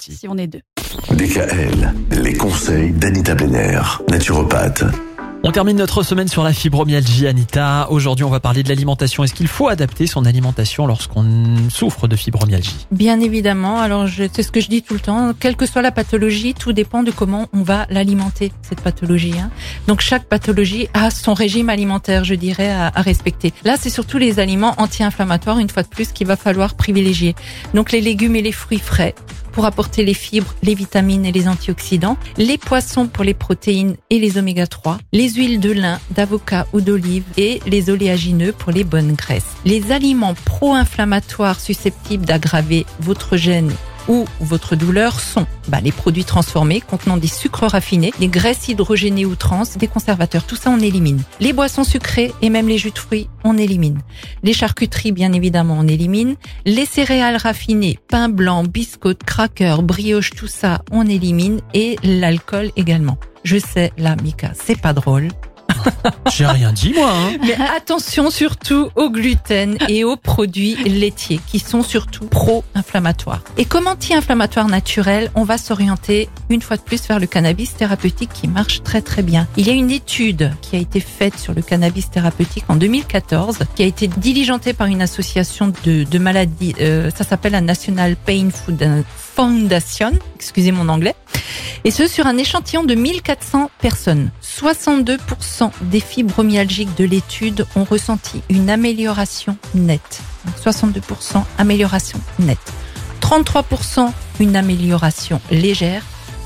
si on est deux. DKL, les conseils d'Anita Benner, naturopathe. On termine notre semaine sur la fibromyalgie, Anita. Aujourd'hui, on va parler de l'alimentation. Est-ce qu'il faut adapter son alimentation lorsqu'on souffre de fibromyalgie Bien évidemment. Alors, c'est ce que je dis tout le temps. Quelle que soit la pathologie, tout dépend de comment on va l'alimenter, cette pathologie. hein. Donc, chaque pathologie a son régime alimentaire, je dirais, à, à respecter. Là, c'est surtout les aliments anti-inflammatoires, une fois de plus, qu'il va falloir privilégier. Donc, les légumes et les fruits frais pour apporter les fibres, les vitamines et les antioxydants, les poissons pour les protéines et les oméga 3, les huiles de lin, d'avocat ou d'olive et les oléagineux pour les bonnes graisses. Les aliments pro-inflammatoires susceptibles d'aggraver votre gène ou votre douleur sont bah, les produits transformés contenant des sucres raffinés, des graisses hydrogénées ou trans, des conservateurs. Tout ça, on élimine. Les boissons sucrées et même les jus de fruits, on élimine. Les charcuteries, bien évidemment, on élimine. Les céréales raffinées, pain blanc, biscottes, crackers, brioche, tout ça, on élimine. Et l'alcool également. Je sais, là, Mika, c'est pas drôle. J'ai rien dit, moi. Hein. Mais attention surtout au gluten et aux produits laitiers qui sont surtout pro-inflammatoires. Et comme anti-inflammatoire naturel, on va s'orienter une fois de plus vers le cannabis thérapeutique qui marche très très bien. Il y a une étude qui a été faite sur le cannabis thérapeutique en 2014 qui a été diligentée par une association de, maladies, euh, ça s'appelle la National Pain Food Foundation, excusez mon anglais, et ce sur un échantillon de 1400 personnes. 62% des fibromyalgiques de l'étude ont ressenti une amélioration nette. Donc 62% amélioration nette. 33% une amélioration légère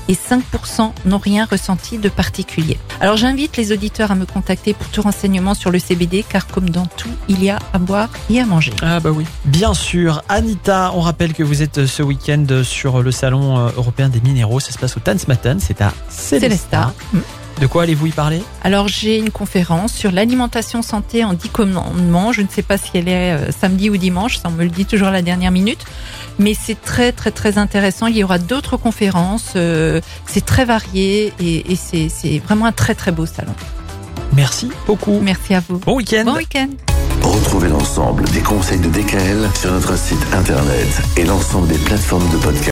et 5% n'ont rien ressenti de particulier. Alors j'invite les auditeurs à me contacter pour tout renseignement sur le CBD car comme dans tout, il y a à boire et à manger. Ah bah oui. Bien sûr. Anita, on rappelle que vous êtes euh, ce week-end sur le salon euh, européen des minéraux. Ça se passe au Tanzmatten. C'est à Célestat. Célestat. Mm. De quoi allez-vous y parler? Alors j'ai une conférence sur l'alimentation santé en 10 commandements. Je ne sais pas si elle est euh, samedi ou dimanche, ça on me le dit toujours à la dernière minute. Mais c'est très très très intéressant. Il y aura d'autres conférences. euh, c'est très varié et, et c'est c'est vraiment un très très beau salon. Merci beaucoup. Merci à vous. Bon week-end. Bon week-end. Retrouvez l'ensemble des conseils de DKL sur notre site internet et l'ensemble des plateformes de podcast.